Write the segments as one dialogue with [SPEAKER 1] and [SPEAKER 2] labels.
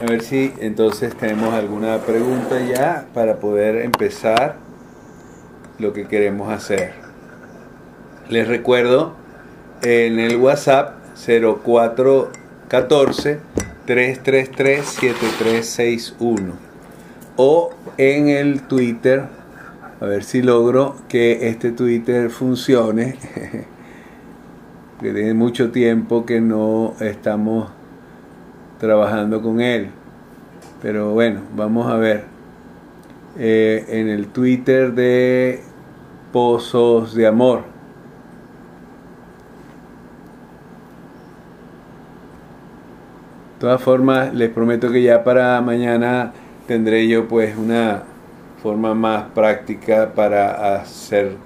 [SPEAKER 1] A ver si entonces tenemos alguna pregunta ya para poder empezar lo que queremos hacer. Les recuerdo en el WhatsApp 0414 333 7361 o en el Twitter a ver si logro que este Twitter funcione que tiene mucho tiempo que no estamos trabajando con él. Pero bueno, vamos a ver. Eh, en el Twitter de Pozos de Amor. De todas formas, les prometo que ya para mañana tendré yo pues una forma más práctica para hacer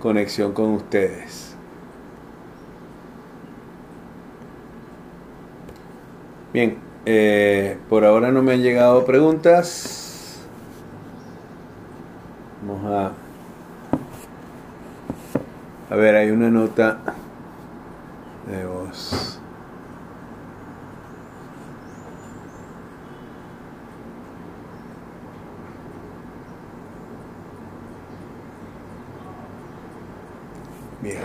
[SPEAKER 1] conexión con ustedes. Bien, eh, por ahora no me han llegado preguntas. Vamos a... A ver, hay una nota de voz. Bien.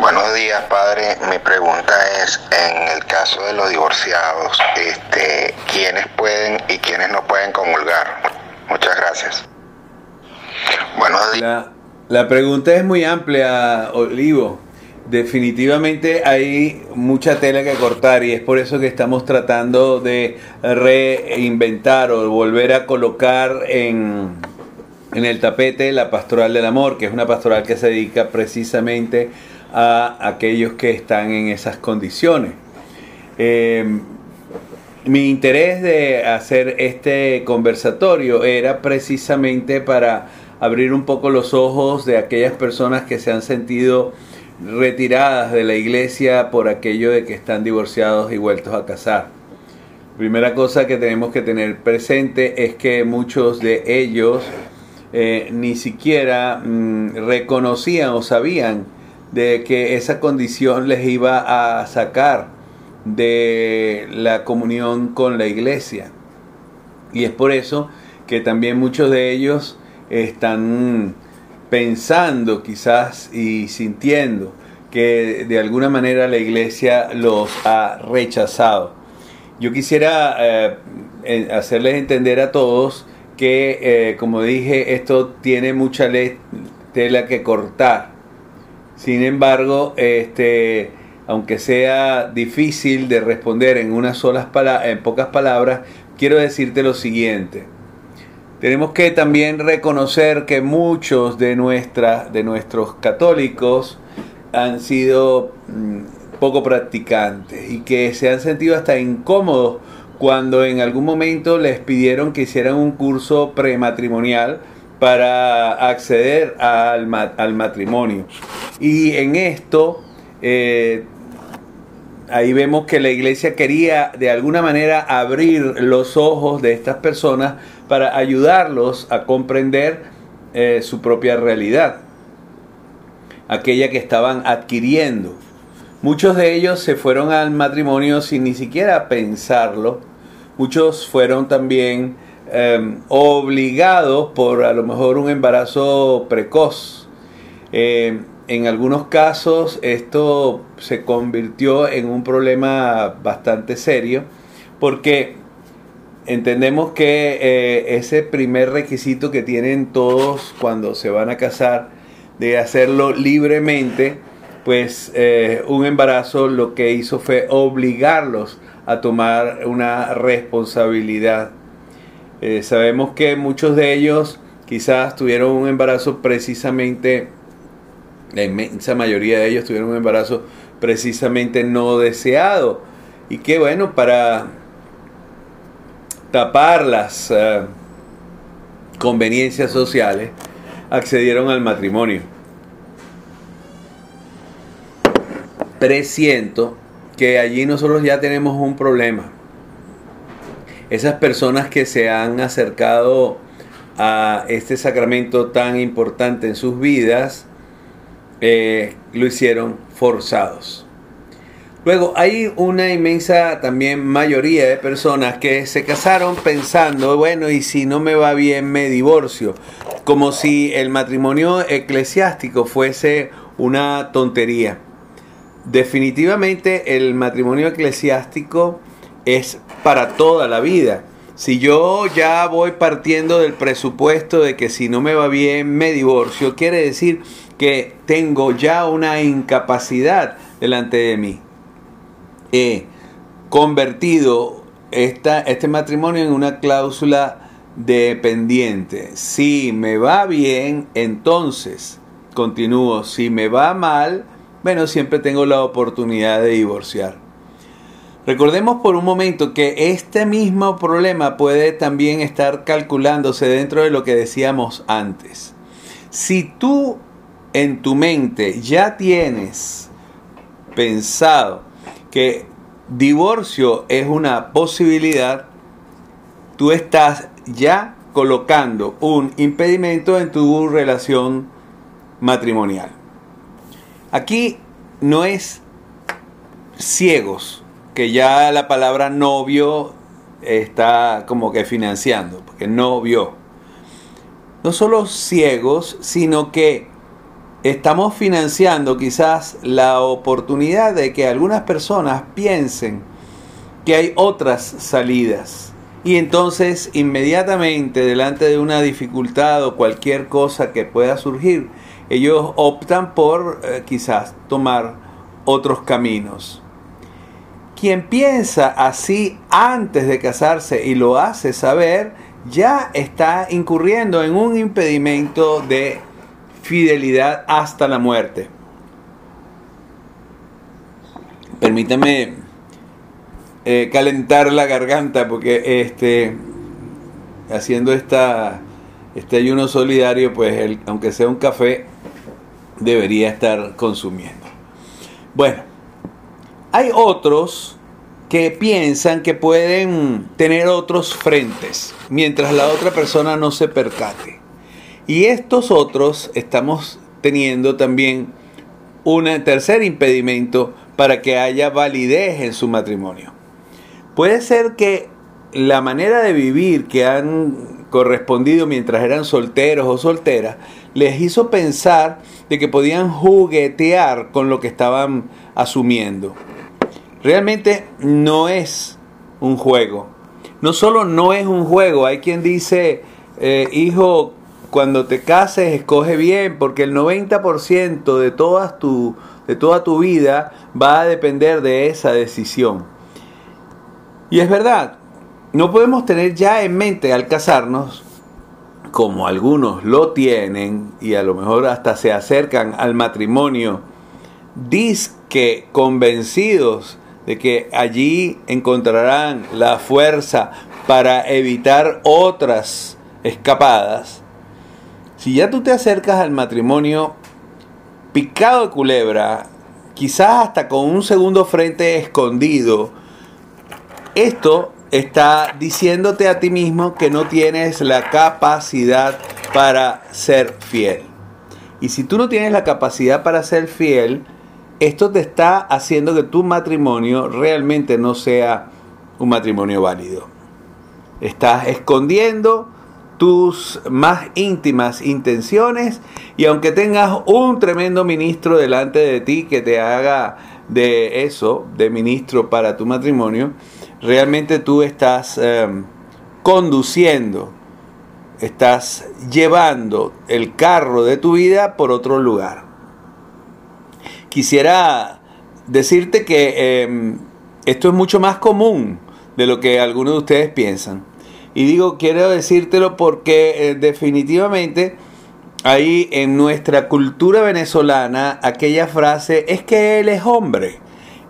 [SPEAKER 2] Buenos días, padre. Mi pregunta es, en el caso de los divorciados, este, ¿quiénes pueden y quiénes no pueden comulgar? Muchas gracias. Buenos días.
[SPEAKER 1] La, pregunta es muy amplia, Olivo. Definitivamente hay mucha tela que cortar y es por eso que estamos tratando de reinventar o volver a colocar en, en el tapete la pastoral del amor, que es una pastoral que se dedica precisamente a aquellos que están en esas condiciones. Eh, mi interés de hacer este conversatorio era precisamente para abrir un poco los ojos de aquellas personas que se han sentido retiradas de la iglesia por aquello de que están divorciados y vueltos a casar. Primera cosa que tenemos que tener presente es que muchos de ellos eh, ni siquiera mm, reconocían o sabían de que esa condición les iba a sacar de la comunión con la iglesia. Y es por eso que también muchos de ellos están pensando quizás y sintiendo que de alguna manera la iglesia los ha rechazado. Yo quisiera eh, hacerles entender a todos que, eh, como dije, esto tiene mucha tela que cortar. Sin embargo, este, aunque sea difícil de responder en unas solas en pocas palabras, quiero decirte lo siguiente. Tenemos que también reconocer que muchos de, de nuestros católicos han sido mm, poco practicantes y que se han sentido hasta incómodos cuando en algún momento les pidieron que hicieran un curso prematrimonial para acceder al, al matrimonio. Y en esto, eh, ahí vemos que la iglesia quería de alguna manera abrir los ojos de estas personas para ayudarlos a comprender eh, su propia realidad, aquella que estaban adquiriendo. Muchos de ellos se fueron al matrimonio sin ni siquiera pensarlo. Muchos fueron también eh, obligados por a lo mejor un embarazo precoz. Eh, en algunos casos esto se convirtió en un problema bastante serio porque entendemos que eh, ese primer requisito que tienen todos cuando se van a casar de hacerlo libremente, pues un embarazo lo que hizo fue obligarlos a tomar una responsabilidad eh, sabemos que muchos de ellos quizás tuvieron un embarazo precisamente, la inmensa mayoría de ellos tuvieron un embarazo precisamente no deseado. Y que bueno, para tapar las eh, conveniencias sociales, accedieron al matrimonio. presiento que allí nosotros ya tenemos un problema. Esas personas que se han acercado a este sacramento tan importante en sus vidas, eh, lo hicieron forzados. Luego hay una inmensa también mayoría de personas que se casaron pensando, bueno, y si no me va bien me divorcio, como si el matrimonio eclesiástico fuese una tontería. Definitivamente el matrimonio eclesiástico es para toda la vida. Si yo ya voy partiendo del presupuesto de que si no me va bien me divorcio, quiere decir que tengo ya una incapacidad delante de mí. He convertido esta, este matrimonio en una cláusula dependiente. Si me va bien, entonces continúo. Si me va mal, bueno, siempre tengo la oportunidad de divorciar. Recordemos por un momento que este mismo problema puede también estar calculándose dentro de lo que decíamos antes. Si tú en tu mente ya tienes pensado que divorcio es una posibilidad, tú estás ya colocando un impedimento en tu relación matrimonial. Aquí no es ciegos, que ya la palabra novio está como que financiando, porque no vio. No solo ciegos, sino que estamos financiando quizás la oportunidad de que algunas personas piensen que hay otras salidas. Y entonces inmediatamente delante de una dificultad o cualquier cosa que pueda surgir, ellos optan por eh, quizás tomar otros caminos. Quien piensa así antes de casarse y lo hace saber, ya está incurriendo en un impedimento de fidelidad hasta la muerte. Permítame eh, calentar la garganta porque este haciendo esta este ayuno solidario pues aunque sea un café debería estar consumiendo. Bueno, hay otros que piensan que pueden tener otros frentes mientras la otra persona no se percate. Y estos otros estamos teniendo también un tercer impedimento para que haya validez en su matrimonio. Puede ser que la manera de vivir que han correspondido mientras eran solteros o solteras les hizo pensar de que podían juguetear con lo que estaban asumiendo. Realmente no es un juego. No solo no es un juego, hay quien dice, eh, hijo, cuando te cases escoge bien, porque el 90% de, todas tu, de toda tu vida va a depender de esa decisión. Y es verdad, no podemos tener ya en mente al casarnos, como algunos lo tienen y a lo mejor hasta se acercan al matrimonio, disque convencidos de que allí encontrarán la fuerza para evitar otras escapadas. Si ya tú te acercas al matrimonio picado de culebra, quizás hasta con un segundo frente escondido, esto está diciéndote a ti mismo que no tienes la capacidad para ser fiel. Y si tú no tienes la capacidad para ser fiel, esto te está haciendo que tu matrimonio realmente no sea un matrimonio válido. Estás escondiendo tus más íntimas intenciones y aunque tengas un tremendo ministro delante de ti que te haga de eso, de ministro para tu matrimonio, realmente tú estás em, conduciendo, estás llevando el carro de tu vida por otro lugar. Quisiera decirte que em, esto es mucho más común de lo que algunos de ustedes piensan. Y digo, quiero decírtelo porque eh, definitivamente ahí en nuestra cultura venezolana aquella frase es que él es hombre.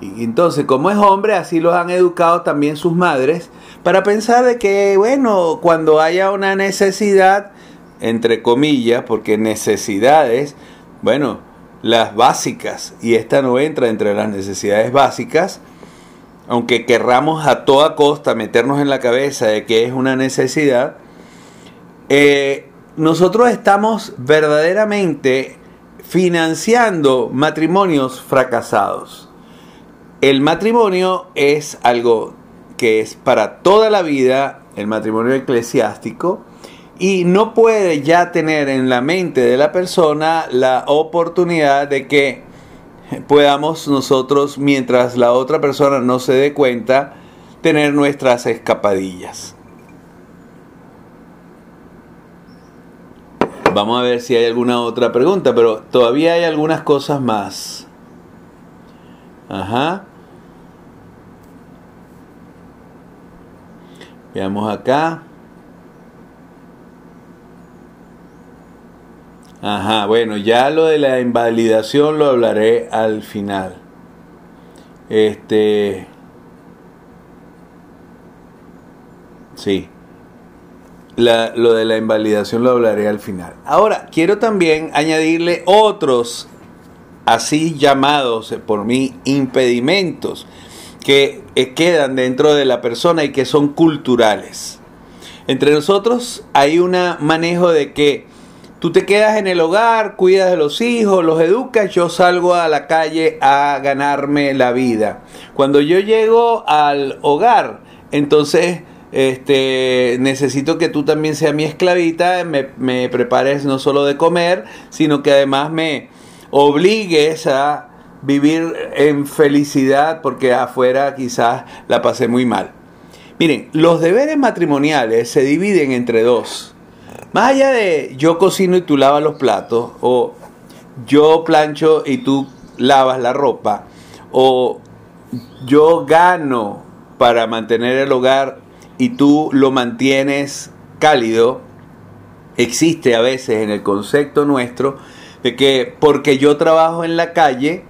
[SPEAKER 1] Y entonces, como es hombre, así los han educado también sus madres para pensar de que, bueno, cuando haya una necesidad, entre comillas, porque necesidades, bueno, las básicas, y esta no entra entre las necesidades básicas, aunque querramos a toda costa meternos en la cabeza de que es una necesidad, eh, nosotros estamos verdaderamente financiando matrimonios fracasados. El matrimonio es algo que es para toda la vida, el matrimonio eclesiástico, y no puede ya tener en la mente de la persona la oportunidad de que podamos nosotros, mientras la otra persona no se dé cuenta, tener nuestras escapadillas. Vamos a ver si hay alguna otra pregunta, pero todavía hay algunas cosas más. Ajá. Veamos acá. Ajá, bueno, ya lo de la invalidación lo hablaré al final. Este. Sí. lo de la invalidación lo hablaré al final. Ahora, quiero también añadirle otros, así llamados por mí, impedimentos que eh, quedan dentro de la persona y que son culturales. Entre nosotros hay un manejo de que Tú te quedas en el hogar, cuidas de los hijos, los educas, yo salgo a la calle a ganarme la vida. Cuando yo llego al hogar, entonces este, necesito que tú también seas mi esclavita, me, me prepares no solo de comer, sino que además me obligues a vivir en felicidad porque afuera quizás la pasé muy mal. Miren, los deberes matrimoniales se dividen entre dos. Más allá de yo cocino y tú lavas los platos, o yo plancho y tú lavas la ropa, o yo gano para mantener el hogar y tú lo mantienes cálido, existe a veces en el concepto nuestro de que porque yo trabajo en la calle,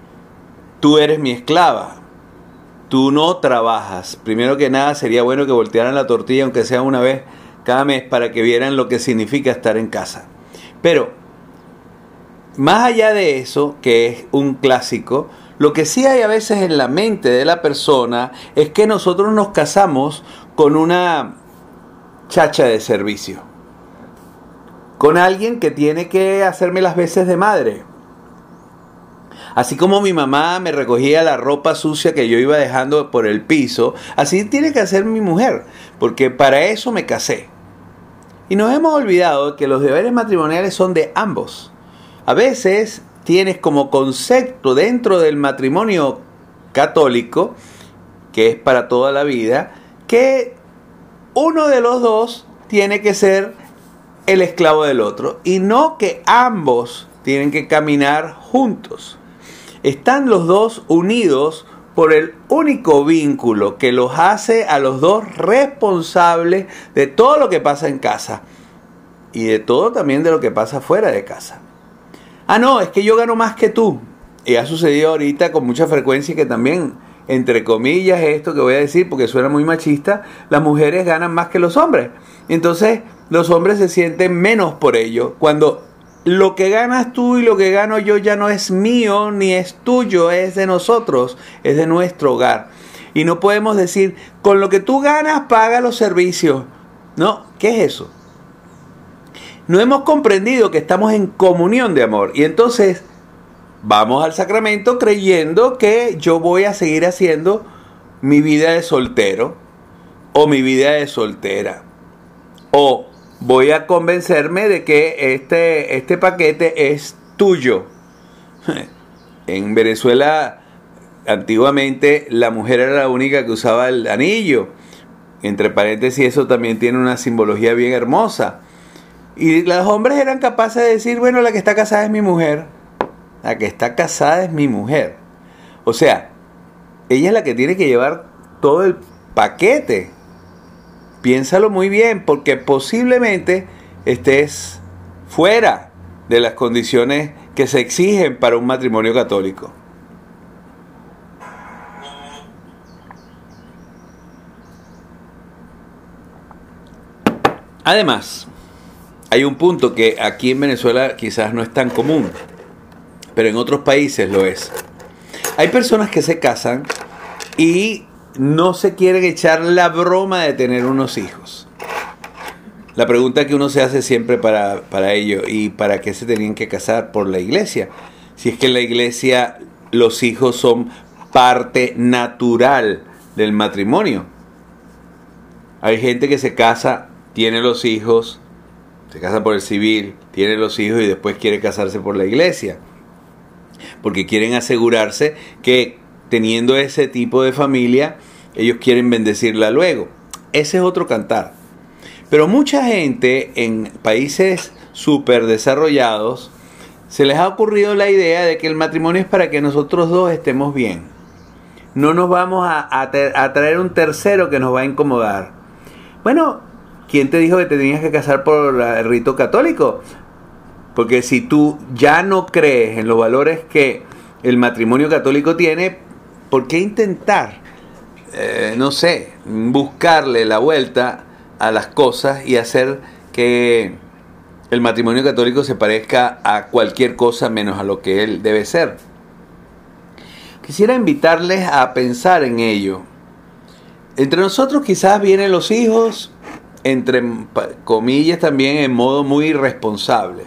[SPEAKER 1] tú eres mi esclava. Tú no trabajas. Primero que nada sería bueno que voltearan la tortilla aunque sea una vez cada mes para que vieran lo que significa estar en casa. Pero, más allá de eso, que es un clásico, lo que sí hay a veces en la mente de la persona es que nosotros nos casamos con una chacha de servicio. Con alguien que tiene que hacerme las veces de madre. Así como mi mamá me recogía la ropa sucia que yo iba dejando por el piso, así tiene que hacer mi mujer, porque para eso me casé. Y nos hemos olvidado que los deberes matrimoniales son de ambos. A veces tienes como concepto dentro del matrimonio católico, que es para toda la vida, que uno de los dos tiene que ser el esclavo del otro y no que ambos tienen que caminar juntos. Están los dos unidos por el único vínculo que los hace a los dos responsables de todo lo que pasa en casa y de todo también de lo que pasa fuera de casa. Ah, no, es que yo gano más que tú. Y ha sucedido ahorita con mucha frecuencia que también, entre comillas, esto que voy a decir porque suena muy machista, las mujeres ganan más que los hombres. Entonces los hombres se sienten menos por ello. Cuando lo que ganas tú y lo que gano yo ya no es mío ni es tuyo, es de nosotros, es de nuestro hogar. Y no podemos decir, con lo que tú ganas, paga los servicios. No, ¿qué es eso? No hemos comprendido que estamos en comunión de amor. Y entonces vamos al sacramento creyendo que yo voy a seguir haciendo mi vida de soltero o mi vida de soltera. O voy a convencerme de que este, este paquete es tuyo. En Venezuela, antiguamente, la mujer era la única que usaba el anillo. Entre paréntesis, eso también tiene una simbología bien hermosa. Y los hombres eran capaces de decir, bueno, la que está casada es mi mujer. La que está casada es mi mujer. O sea, ella es la que tiene que llevar todo el paquete. Piénsalo muy bien, porque posiblemente estés fuera de las condiciones que se exigen para un matrimonio católico. Además, hay un punto que aquí en Venezuela quizás no es tan común. pero en otros países lo es. Hay personas que se casan y no se quieren echar la broma de tener unos hijos. La pregunta que uno se hace siempre para, para ello, ¿y para qué se tenían que casar? Por la iglesia. Si es que en la iglesia los hijos son parte natural del matrimonio. Hay gente que se casa, tiene los hijos, se casa por el civil, tiene los hijos y después quiere casarse por la iglesia. Porque quieren asegurarse que teniendo ese tipo de familia, ellos quieren bendecirla luego. Ese es otro cantar. Pero mucha gente en países súper desarrollados se les ha ocurrido la idea de que el matrimonio es para que nosotros dos estemos bien. No nos vamos a, traer un tercero que nos va a incomodar. Bueno, ¿quién te dijo que te tenías que casar por el rito católico? Porque si tú ya no crees en los valores que el matrimonio católico tiene, ¿por qué intentar, eh, no sé, buscarle la vuelta a las cosas y hacer que el matrimonio católico se parezca a cualquier cosa menos a lo que él debe ser? Quisiera invitarles a pensar en ello. Entre nosotros quizás vienen los hijos, entre comillas también en modo muy irresponsable.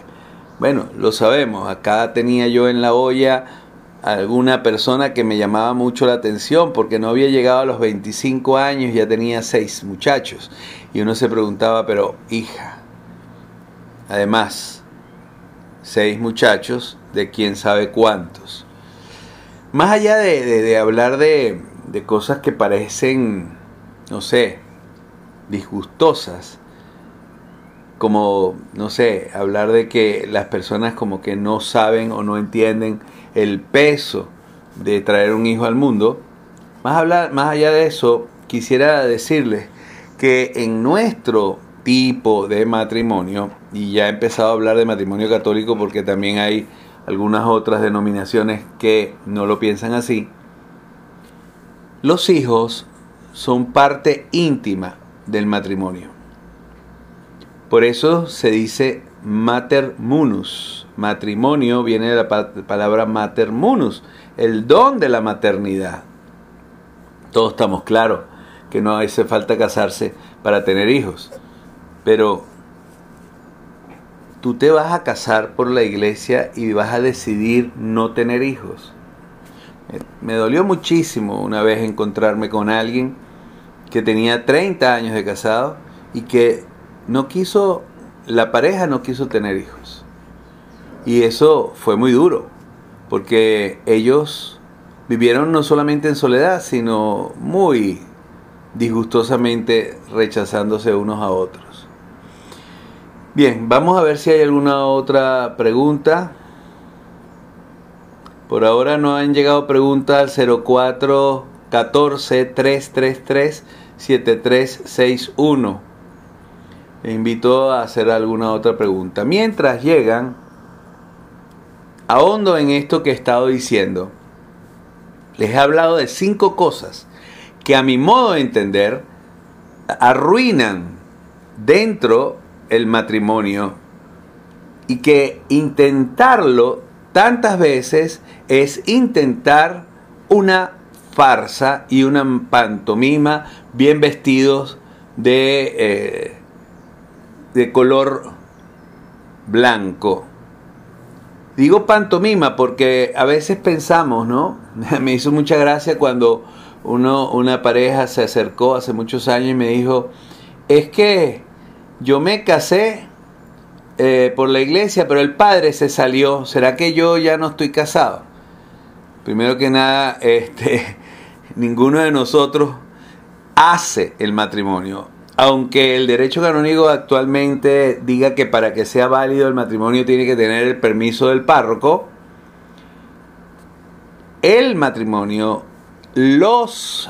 [SPEAKER 1] Bueno, lo sabemos, acá tenía yo en la olla alguna persona que me llamaba mucho la atención porque no había llegado a los 25 años, ya tenía seis muchachos. Y uno se preguntaba, pero hija, además, seis muchachos de quién sabe cuántos. Más allá de, hablar de, de cosas que parecen, no sé, disgustosas, como, no sé, hablar de que las personas como que no saben o no entienden el peso de traer un hijo al mundo, más, hablar, más allá de eso, quisiera decirles que en nuestro tipo de matrimonio, y ya he empezado a hablar de matrimonio católico porque también hay algunas otras denominaciones que no lo piensan así, los hijos son parte íntima del matrimonio. Por eso se dice mater munus. Matrimonio viene de la palabra mater munus, el don de la maternidad. Todos estamos claros que no hace falta casarse para tener hijos, pero tú te vas a casar por la iglesia y vas a decidir no tener hijos. Me dolió muchísimo una vez encontrarme con alguien que tenía 30 años de casado y que no quiso la pareja no quiso tener hijos. Y eso fue muy duro, porque ellos vivieron no solamente en soledad, sino muy disgustosamente rechazándose unos a otros. Bien, vamos a ver si hay alguna otra pregunta. Por ahora no han llegado preguntas al 04 14 333 7361 invito a hacer alguna otra pregunta. Mientras llegan, ahondo en esto que he estado diciendo. Les he hablado de cinco cosas que a mi modo de entender arruinan dentro el matrimonio y que intentarlo tantas veces es intentar una farsa y una pantomima bien vestidos de eh, de color blanco. Digo pantomima porque a veces pensamos, ¿no? Me hizo mucha gracia cuando uno, una pareja se acercó hace muchos años y me dijo, es que yo me casé eh, por la iglesia, pero el padre se salió. ¿Será que yo ya no estoy casado? Primero que nada, este, ninguno de nosotros hace el matrimonio aunque el derecho canónico actualmente diga que para que sea válido el matrimonio tiene que tener el permiso del párroco, el matrimonio, los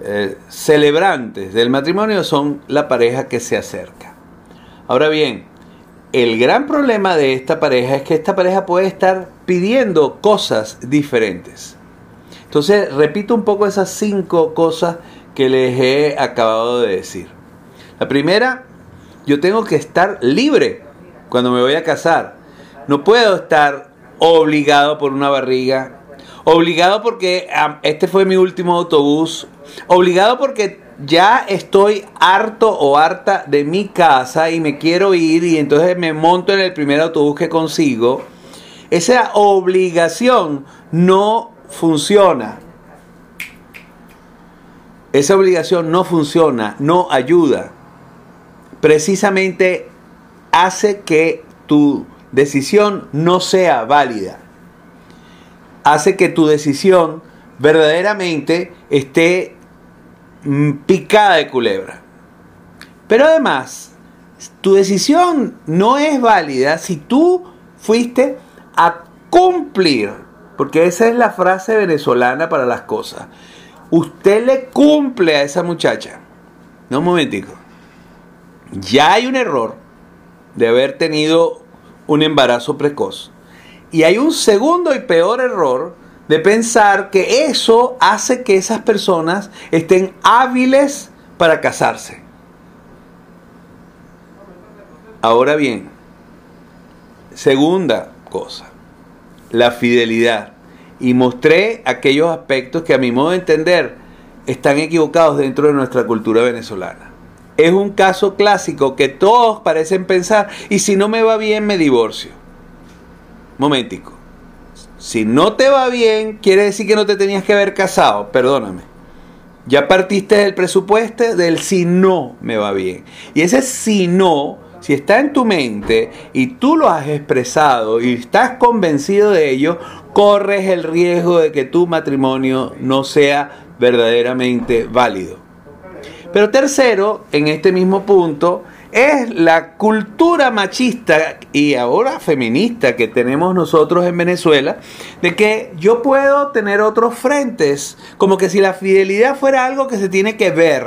[SPEAKER 1] eh, celebrantes del matrimonio son la pareja que se acerca. Ahora bien, el gran problema de esta pareja es que esta pareja puede estar pidiendo cosas diferentes. Entonces, repito un poco esas cinco cosas que les he acabado de decir. La primera, yo tengo que estar libre cuando me voy a casar. No puedo estar obligado por una barriga, obligado porque este fue mi último autobús, obligado porque ya estoy harto o harta de mi casa y me quiero ir y entonces me monto en el primer autobús que consigo, esa obligación no funciona. Esa obligación no funciona, no ayuda. Precisamente hace que tu decisión no sea válida. Hace que tu decisión verdaderamente esté mm, picada de culebra. Pero además, tu decisión no es válida si tú fuiste a cumplir, porque esa es la frase venezolana para las cosas. Usted le cumple a esa muchacha. No, un momentico. Ya hay un error de haber tenido un embarazo precoz. Y hay un segundo y peor error de pensar que eso hace que esas personas estén hábiles para casarse. Ahora bien, segunda cosa, la fidelidad. Y mostré aquellos aspectos que a mi modo de entender están equivocados dentro de nuestra cultura venezolana es un caso clásico que todos parecen pensar, y si no me va bien, me divorcio. Momentico. Si no te va bien, quiere decir que no te tenías que haber casado, perdóname. Ya partiste del presupuesto del si no me va bien. Y ese si no, si está en tu mente y tú lo has expresado y estás convencido de ello, corres el riesgo de que tu matrimonio no sea verdaderamente válido. Pero tercero, en este mismo punto, es la cultura machista y ahora feminista que tenemos nosotros en Venezuela, de que yo puedo tener otros frentes, como que si la fidelidad fuera algo que se tiene que ver.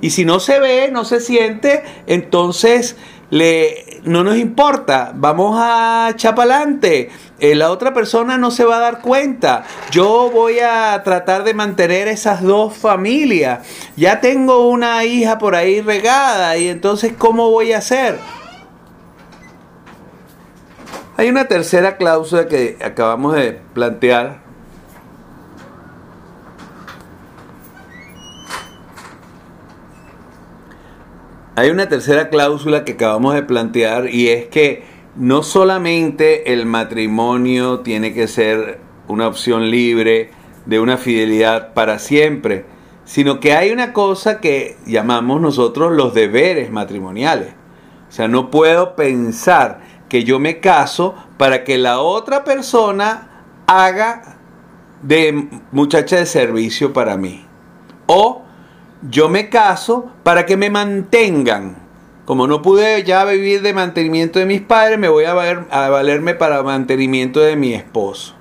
[SPEAKER 1] Y si no se ve, no se siente, entonces le, no nos importa, vamos a chapalante. Eh, la otra persona no se va a dar cuenta. Yo voy a tratar de mantener esas dos familias. Ya tengo una hija por ahí regada y entonces ¿cómo voy a hacer? Hay una tercera cláusula que acabamos de plantear Hay una tercera cláusula que acabamos de plantear y es que no solamente el matrimonio tiene que ser una opción libre de una fidelidad para siempre, sino que hay una cosa que llamamos nosotros los deberes matrimoniales. O sea, no puedo pensar que yo me caso para que la otra persona haga de muchacha de servicio para mí. O yo me caso para que me mantengan. Como no pude ya vivir de mantenimiento de mis padres, me voy a, valerme para mantenimiento de mi esposo.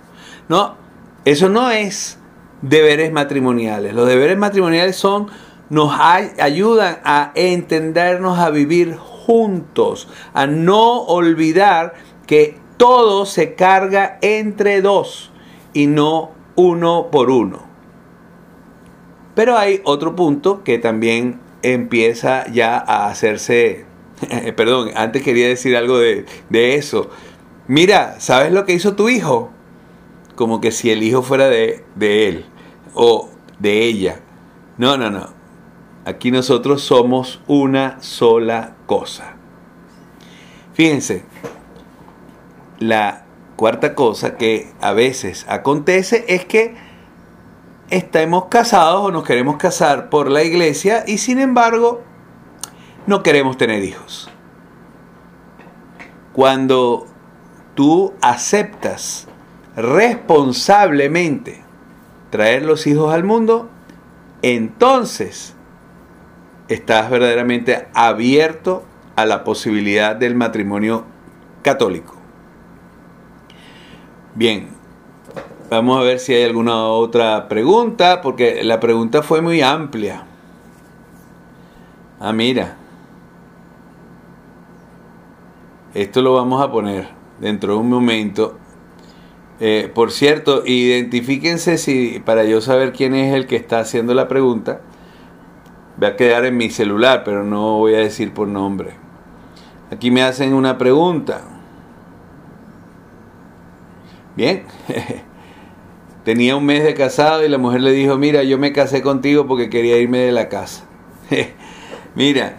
[SPEAKER 1] No, eso no es deberes matrimoniales. Los deberes matrimoniales son, nos ayudan a entendernos, a vivir juntos, a no olvidar que todo se carga entre dos y no uno por uno. Pero hay otro punto que también empieza ya a hacerse, perdón, antes quería decir algo de, eso. Mira, ¿sabes lo que hizo tu hijo? Como que si el hijo fuera de, de él o de ella. No, no, no. Aquí nosotros somos una sola cosa. Fíjense, la cuarta cosa que a veces acontece es que estemos casados o nos queremos casar por la iglesia y sin embargo no queremos tener hijos. Cuando tú aceptas responsablemente traer los hijos al mundo, entonces estás verdaderamente abierto a la posibilidad del matrimonio católico. Bien, Vamos a ver si hay alguna otra pregunta, porque la pregunta fue muy amplia. Ah, mira. Esto lo vamos a poner dentro de un momento. Eh, por cierto, identifíquense si para yo saber quién es el que está haciendo la pregunta. Va a quedar en mi celular, pero no voy a decir por nombre. Aquí me hacen una pregunta. Bien, tenía un mes de casado y la mujer le dijo, mira, yo me casé contigo porque quería irme de la casa. mira,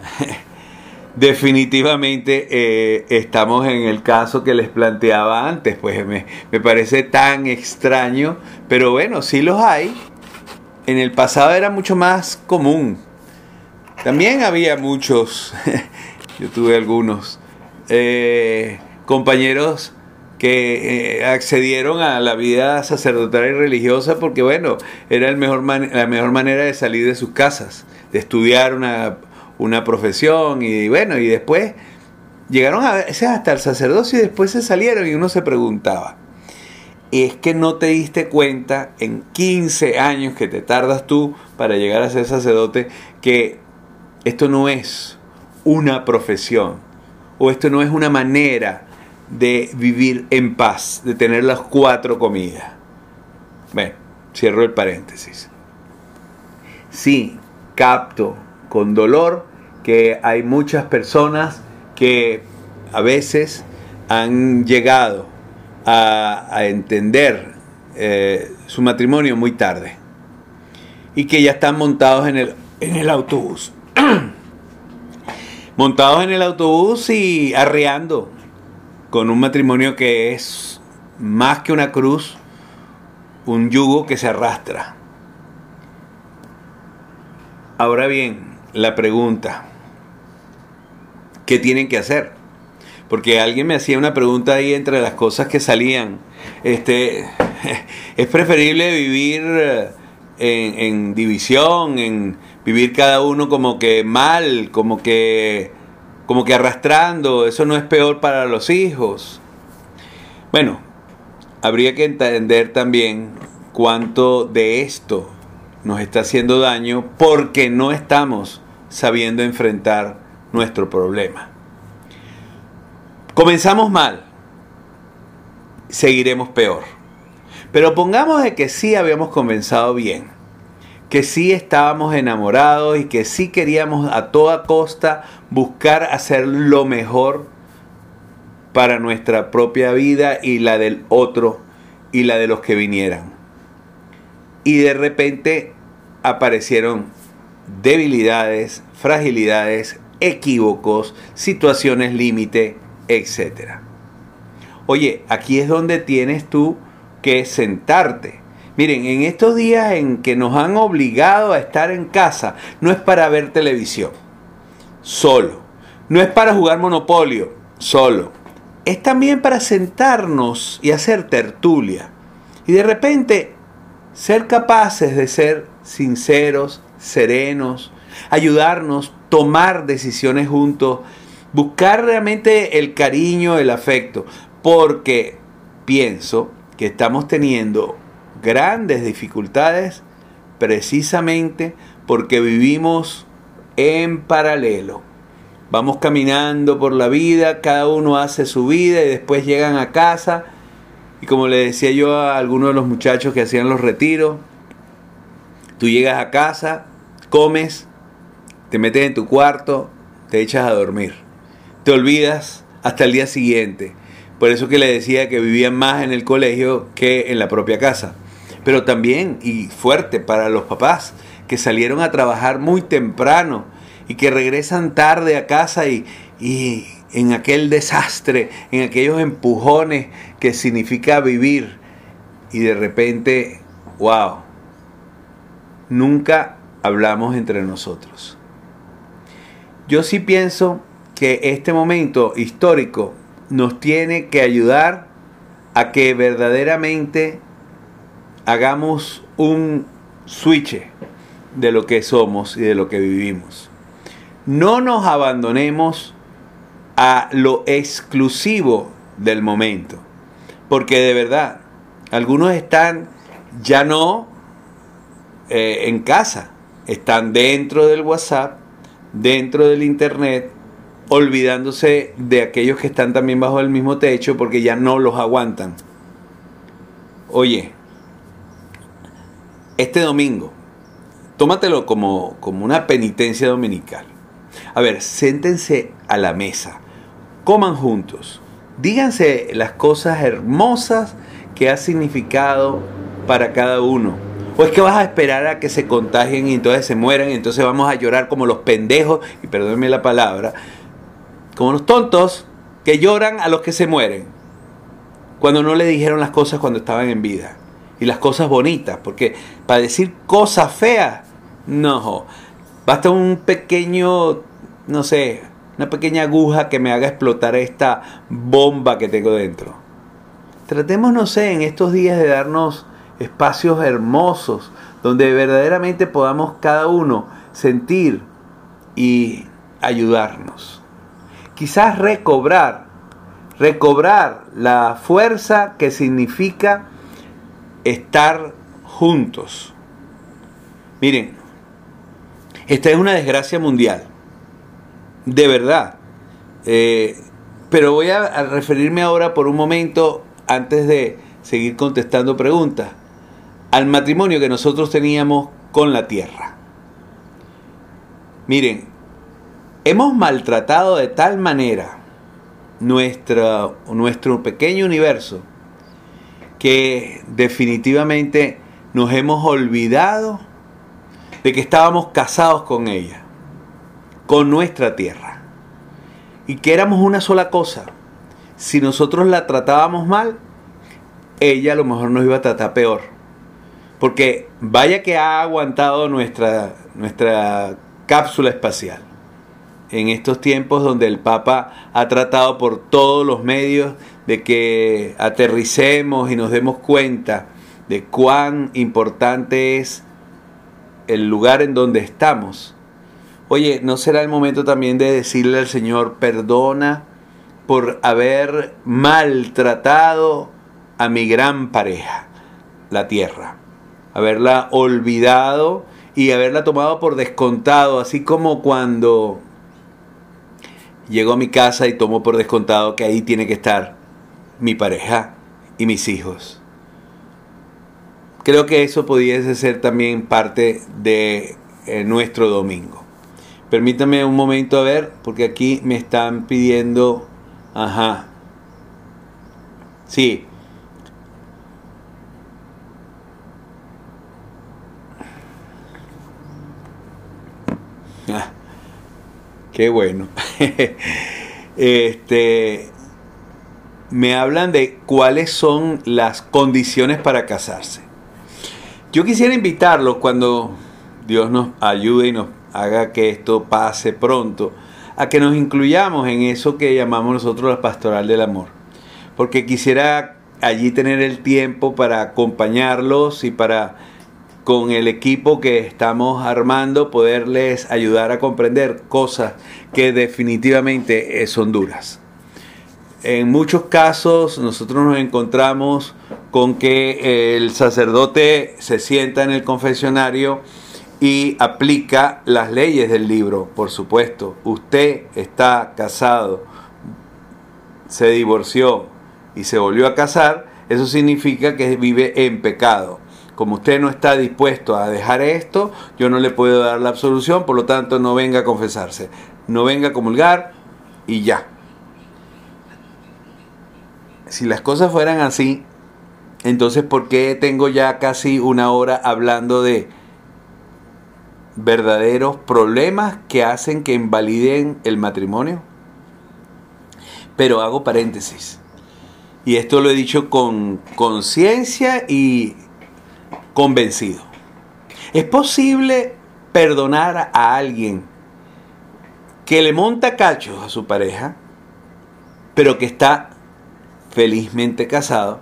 [SPEAKER 1] definitivamente eh, estamos en el caso que les planteaba antes, pues me, me parece tan extraño, pero bueno, sí los hay. En el pasado era mucho más común. También había muchos, yo tuve algunos, eh, compañeros que eh, accedieron a la vida sacerdotal y religiosa porque, bueno, era el mejor la mejor manera de salir de sus casas, de estudiar una, una profesión y, bueno, y después llegaron a veces hasta el sacerdocio y después se salieron y uno se preguntaba, es que no te diste cuenta en 15 años que te tardas tú para llegar a ser sacerdote que esto no es una profesión o esto no es una manera de vivir en paz, de tener las cuatro comidas. Bueno, cierro el paréntesis. Sí, capto con dolor que hay muchas personas que a veces han llegado a, entender eh, su matrimonio muy tarde y que ya están montados en el, en el autobús. montados en el autobús y arreando con un matrimonio que es más que una cruz, un yugo que se arrastra. Ahora bien, la pregunta, ¿qué tienen que hacer? Porque alguien me hacía una pregunta ahí entre las cosas que salían. Este, es preferible vivir en, en división, en vivir cada uno como que mal, como que como que arrastrando, eso no es peor para los hijos. Bueno, habría que entender también cuánto de esto nos está haciendo daño porque no estamos sabiendo enfrentar nuestro problema. Comenzamos mal, seguiremos peor. Pero pongamos de que sí habíamos comenzado bien que sí estábamos enamorados y que sí queríamos a toda costa buscar hacer lo mejor para nuestra propia vida y la del otro y la de los que vinieran. Y de repente aparecieron debilidades, fragilidades, equívocos, situaciones límite, etc. Oye, aquí es donde tienes tú que sentarte Miren, en estos días en que nos han obligado a estar en casa, no es para ver televisión, solo. No es para jugar monopolio, solo. Es también para sentarnos y hacer tertulia. Y de repente ser capaces de ser sinceros, serenos, ayudarnos, tomar decisiones juntos, buscar realmente el cariño, el afecto, porque pienso que estamos teniendo grandes dificultades precisamente porque vivimos en paralelo. Vamos caminando por la vida, cada uno hace su vida y después llegan a casa. Y como le decía yo a algunos de los muchachos que hacían los retiros, tú llegas a casa, comes, te metes en tu cuarto, te echas a dormir. Te olvidas hasta el día siguiente. Por eso que le decía que vivían más en el colegio que en la propia casa pero también y fuerte para los papás que salieron a trabajar muy temprano y que regresan tarde a casa y, y en aquel desastre, en aquellos empujones que significa vivir y de repente, wow, nunca hablamos entre nosotros. Yo sí pienso que este momento histórico nos tiene que ayudar a que verdaderamente hagamos un switch de lo que somos y de lo que vivimos. No nos abandonemos a lo exclusivo del momento, porque de verdad, algunos están ya no eh, en casa, están dentro del WhatsApp, dentro del Internet, olvidándose de aquellos que están también bajo el mismo techo porque ya no los aguantan. Oye, este domingo, tómatelo como, como una penitencia dominical. A ver, séntense a la mesa, coman juntos, díganse las cosas hermosas qué ha significado para cada uno. ¿O es que vas a esperar a que se contagien y entonces se mueran y entonces vamos a llorar como los pendejos, y perdónenme la palabra, como los tontos que lloran a los que se mueren? Cuando no le dijeron las cosas cuando estaban en vida. Y las cosas bonitas, porque para decir cosas feas, no. Basta un pequeño, no sé, una pequeña aguja que me haga explotar esta bomba que tengo dentro. Tratemos, no sé, en estos días de darnos espacios hermosos donde verdaderamente podamos cada uno sentir y ayudarnos. Quizás recobrar, recobrar la fuerza que significa estar juntos. Miren, esta es una desgracia mundial, de verdad. Eh, pero voy a referirme ahora por un momento, antes de seguir contestando preguntas, al matrimonio que nosotros teníamos con la tierra. Miren, hemos maltratado de tal manera nuestro, nuestro pequeño universo que definitivamente nos hemos olvidado de que estábamos casados con ella, con nuestra tierra, y que éramos una sola cosa. Si nosotros la tratábamos mal, ella a lo mejor nos iba a tratar peor. Porque vaya que ha aguantado nuestra, nuestra cápsula espacial. En estos tiempos donde el Papa ha tratado por todos los medios de que aterricemos y nos demos cuenta de cuán importante es el lugar en donde estamos. Oye, ¿no será el momento también de decirle al Señor, perdona por haber maltratado a mi gran pareja, la tierra? Haberla olvidado y haberla tomado por descontado, así como cuando llegó a mi casa y tomó por descontado que ahí tiene que estar mi pareja y mis hijos. Creo que eso pudiese ser también parte de eh, nuestro domingo. Permítame un momento a ver, porque aquí me están pidiendo... Ajá. Sí. Ah, qué bueno. este me hablan de cuáles son las condiciones para casarse. Yo quisiera invitarlos cuando Dios nos ayude y nos haga que esto pase pronto, a que nos incluyamos en eso que llamamos nosotros la pastoral del amor. Porque quisiera allí tener el tiempo para acompañarlos y para con el equipo que estamos armando poderles ayudar a comprender cosas que definitivamente son duras en muchos casos nosotros nos encontramos con que el sacerdote se sienta en el confesionario y aplica las leyes del libro, por supuesto. Usted está casado, se divorció y se volvió a casar, eso significa que vive en pecado. Como usted no está dispuesto a dejar esto, yo no le puedo dar la absolución, por lo tanto no venga a confesarse, no venga a comulgar y ya si las cosas fueran así, entonces ¿por qué tengo ya casi una hora hablando de verdaderos problemas que hacen que invaliden el matrimonio? Pero hago paréntesis. Y esto lo he dicho con conciencia y convencido. ¿Es posible perdonar a alguien que le monta cachos a su pareja, pero que está felizmente casado,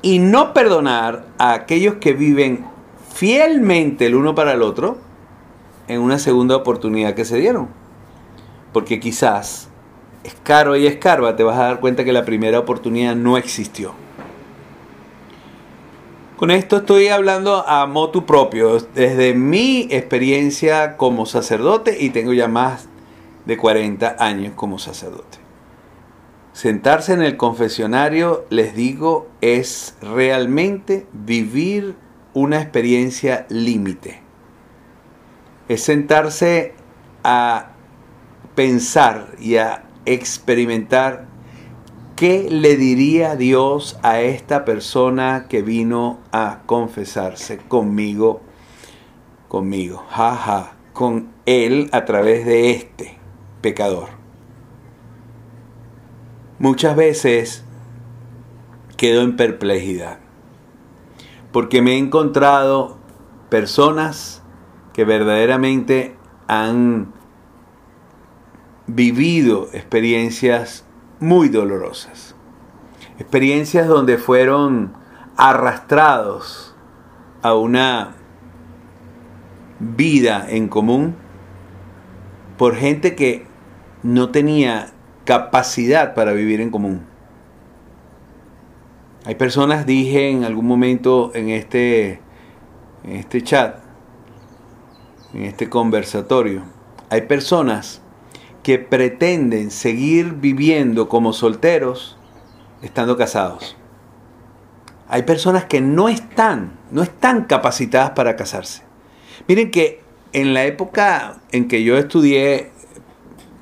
[SPEAKER 1] y no perdonar a aquellos que viven fielmente el uno para el otro en una segunda oportunidad que se dieron. Porque quizás, es caro y escarba, te vas a dar cuenta que la primera oportunidad no existió. Con esto estoy hablando a motu propio, desde mi experiencia como sacerdote y tengo ya más de 40 años como sacerdote. Sentarse en el confesionario, les digo, es realmente vivir una experiencia límite. Es sentarse a pensar y a experimentar ¿qué le diría Dios a esta persona que vino a confesarse conmigo? Conmigo, jaja, con él a través de este pecador. Muchas veces quedo en perplejidad, porque me he encontrado personas que verdaderamente han vivido experiencias muy dolorosas, experiencias donde fueron arrastrados a una vida en común por gente que no tenía capacidad para vivir en común. Hay personas, dije en algún momento en este, en este chat, en este conversatorio, hay personas que pretenden seguir viviendo como solteros estando casados. Hay personas que no están, no están capacitadas para casarse. Miren que en la época en que yo estudié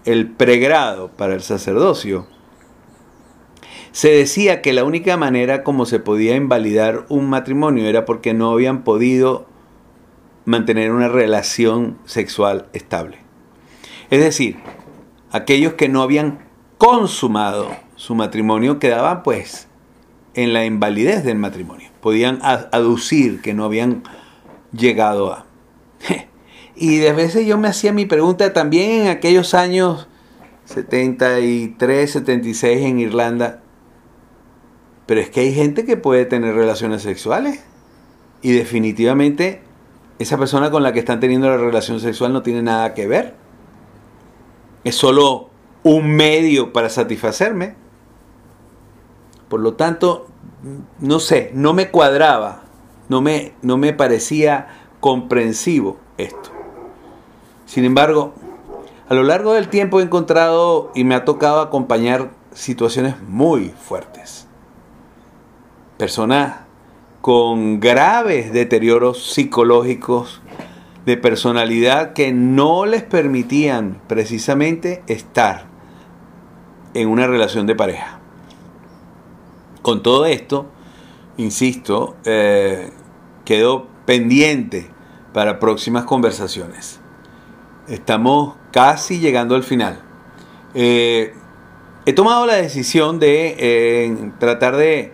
[SPEAKER 1] el pregrado para el sacerdocio, se decía que la única manera como se podía invalidar un matrimonio era porque no habían podido mantener una relación sexual estable. Es decir, aquellos que no habían consumado su matrimonio quedaban pues en la invalidez del matrimonio. Podían aducir que no habían llegado a... Y de veces yo me hacía mi pregunta también en aquellos años 73, 76 en Irlanda. Pero es que hay gente que puede tener relaciones sexuales. Y definitivamente esa persona con la que están teniendo la relación sexual no tiene nada que ver. Es solo un medio para satisfacerme. Por lo tanto, no sé, no me cuadraba, no me, no me parecía comprensivo esto. Sin embargo, a lo largo del tiempo he encontrado y me ha tocado acompañar situaciones muy fuertes. Personas con graves deterioros psicológicos de personalidad que no les permitían precisamente estar en una relación de pareja. Con todo esto, insisto, eh, quedó pendiente para próximas conversaciones. Estamos casi llegando al final. Eh, he tomado la decisión de eh, tratar de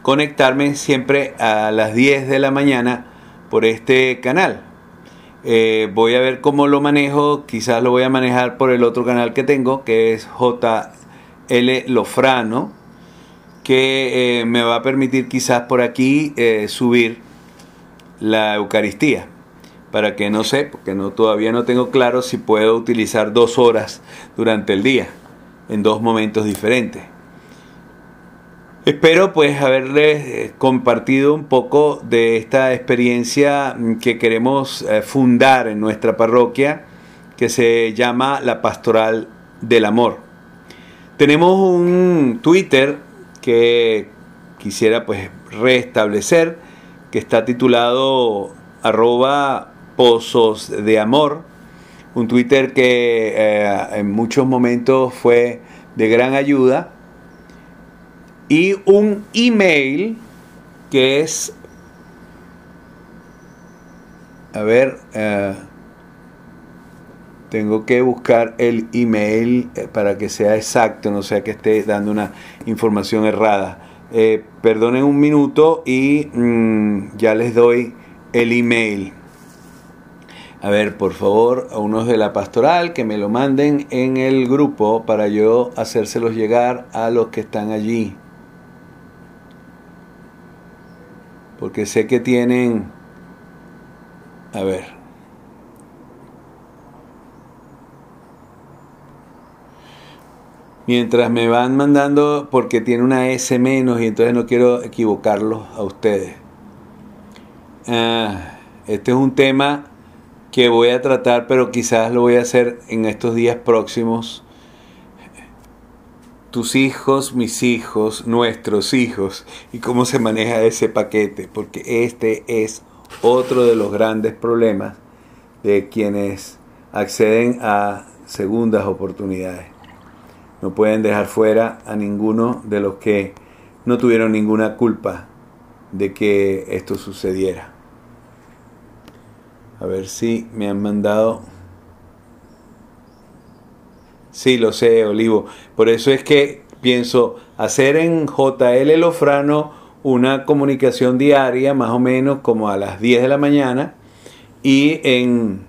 [SPEAKER 1] conectarme siempre a las 10 de la mañana por este canal. Eh, voy a ver cómo lo manejo, quizás lo voy a manejar por el otro canal que tengo, que es JL Lofrano, que me va a permitir quizás por aquí subir la Eucaristía para que no sé, porque no, todavía no tengo claro si puedo utilizar dos horas durante el día, en dos momentos diferentes. Espero pues haberles eh, compartido un poco de esta experiencia que queremos eh, fundar en nuestra parroquia, que se llama la Pastoral del Amor. Tenemos un Twitter que quisiera pues restablecer, que está titulado arroba Pozos de Amor, un Twitter que eh, en muchos momentos fue de gran ayuda, y un email que es, a ver, eh, tengo que buscar el email eh, para que sea exacto, no sea que esté dando una información errada. perdonen un minuto y mm, ya les doy el email. A ver, por favor, a unos de la pastoral que me lo manden en el grupo para yo hacérselos llegar a los que están allí. Porque sé que tienen... A ver. Mientras me van mandando, porque tiene una S menos y entonces no quiero equivocarlos a ustedes. Ah, este es un tema que voy a tratar, pero quizás lo voy a hacer en estos días próximos. Tus hijos, mis hijos, nuestros hijos, y cómo se maneja ese paquete, porque este es otro de los grandes problemas de quienes acceden a segundas oportunidades. no pueden dejar fuera a ninguno de los que no tuvieron ninguna culpa de que esto sucediera. A ver si me han mandado. Sí, lo sé, Olivo. Por eso es que pienso hacer en JL Lofrano una comunicación diaria, más o menos como a las 10 de la mañana, y en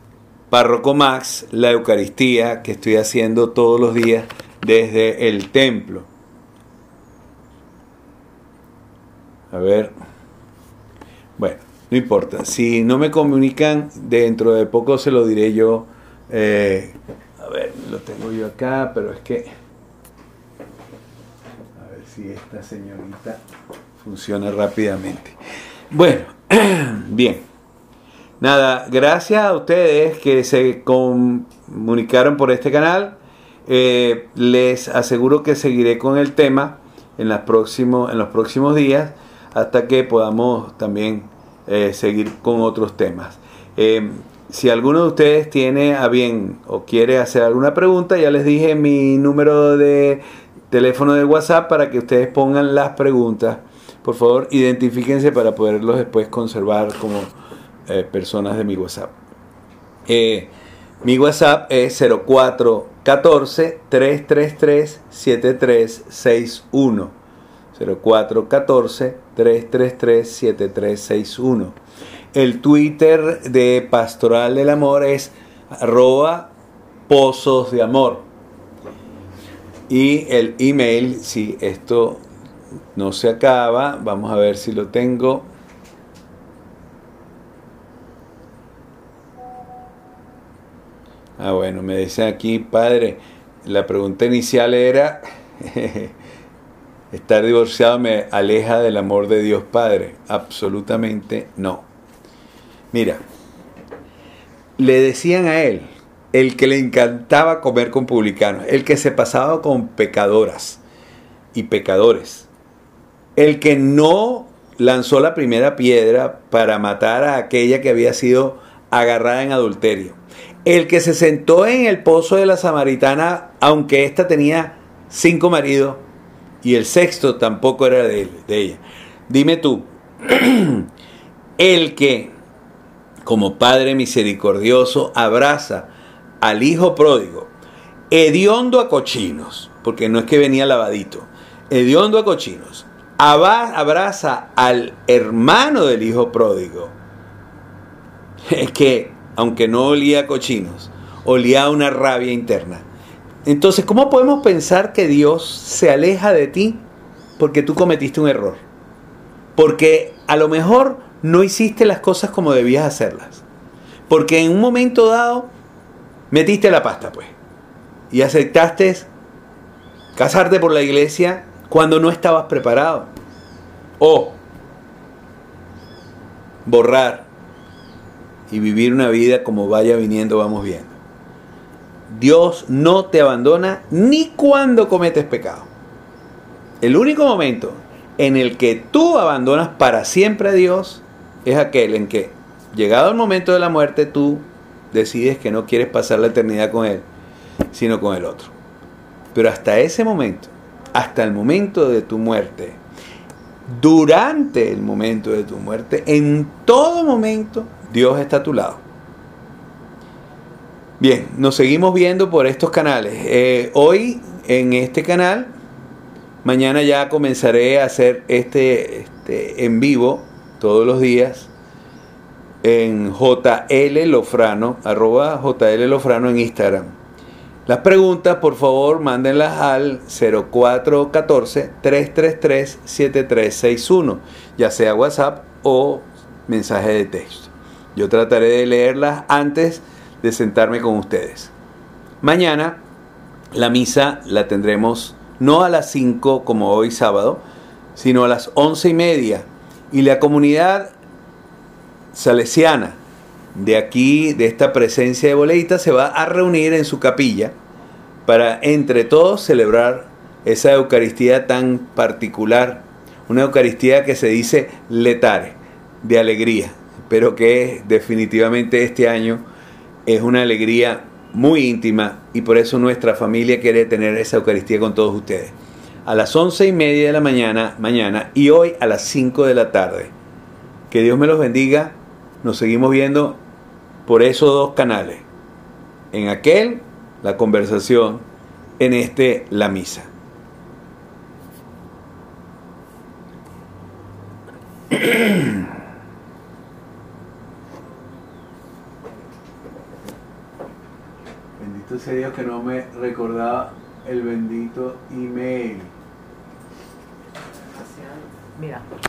[SPEAKER 1] Párroco Max la Eucaristía que estoy haciendo todos los días desde el templo. A ver. Bueno, no importa. Si no me comunican, dentro de poco se lo diré yo. Eh, a ver, lo tengo yo acá, pero es que... A ver si esta señorita funciona rápidamente. Bueno, bien. Nada, gracias a ustedes que se comunicaron por este canal. Eh, les aseguro que seguiré con el tema en, las en los próximos días hasta que podamos también eh, seguir con otros temas. Eh, si alguno de ustedes tiene a bien o quiere hacer alguna pregunta, ya les dije mi número de teléfono de WhatsApp para que ustedes pongan las preguntas. Por favor, identifíquense para poderlos después conservar como eh, personas de mi WhatsApp. mi WhatsApp es 0414 333 7361. 0414-333-7361. El Twitter de Pastoral del Amor es arroba pozos de amor. Y el email, si esto no se acaba, vamos a ver si lo tengo. Ah, bueno, me dice aquí, padre, la pregunta inicial era Estar divorciado me aleja del amor de Dios Padre. Absolutamente no. Mira, le decían a él, el que le encantaba comer con publicanos, el que se pasaba con pecadoras y pecadores, el que no lanzó la primera piedra para matar a aquella que había sido agarrada en adulterio, el que se sentó en el pozo de la samaritana, aunque ésta tenía cinco maridos, y el sexto tampoco era de, ella. Dime tú, el que como Padre misericordioso abraza al Hijo pródigo, hediondo a cochinos, porque no es que venía lavadito, hediondo a cochinos, abraza al hermano del Hijo pródigo, que, aunque no olía a cochinos, olía a una rabia interna. Entonces, ¿cómo podemos pensar que Dios se aleja de ti porque tú cometiste un error? Porque a lo mejor no hiciste las cosas como debías hacerlas. Porque en un momento dado metiste la pasta, pues. Y aceptaste casarte por la iglesia cuando no estabas preparado. O borrar y vivir una vida como vaya viniendo, vamos viendo. Dios no te abandona ni cuando cometes pecado. El único momento en el que tú abandonas para siempre a Dios es aquel en que, llegado el momento de la muerte, tú decides que no quieres pasar la eternidad con Él, sino con el otro. Pero hasta ese momento, hasta el momento de tu muerte, durante el momento de tu muerte, en todo momento, Dios está a tu lado. Bien, nos seguimos viendo por estos canales. Eh, hoy en este canal, mañana ya comenzaré a hacer este, este en vivo todos los días en JL Lofrano, arroba JL Lofrano en Instagram. Las preguntas, por favor, mándenlas al 0414-333-7361, ya sea WhatsApp o mensaje de texto. Yo trataré de leerlas antes de sentarme con ustedes. Mañana la misa la tendremos no a las 5 como hoy sábado, sino a las once y media. Y la comunidad salesiana de aquí, de esta presencia de Boleita, se va a reunir en su capilla para entre todos celebrar esa Eucaristía tan particular, una Eucaristía que se dice letare, de alegría, pero que definitivamente este año es una alegría muy íntima y por eso nuestra familia quiere tener esa Eucaristía con todos ustedes. A las once y media de la mañana, mañana y hoy a las 5 de la tarde. Que Dios me los bendiga. Nos seguimos viendo por esos dos canales. En aquel, la conversación. En este, la misa. Sea Dios que no me recordaba el bendito email.
[SPEAKER 3] Mira.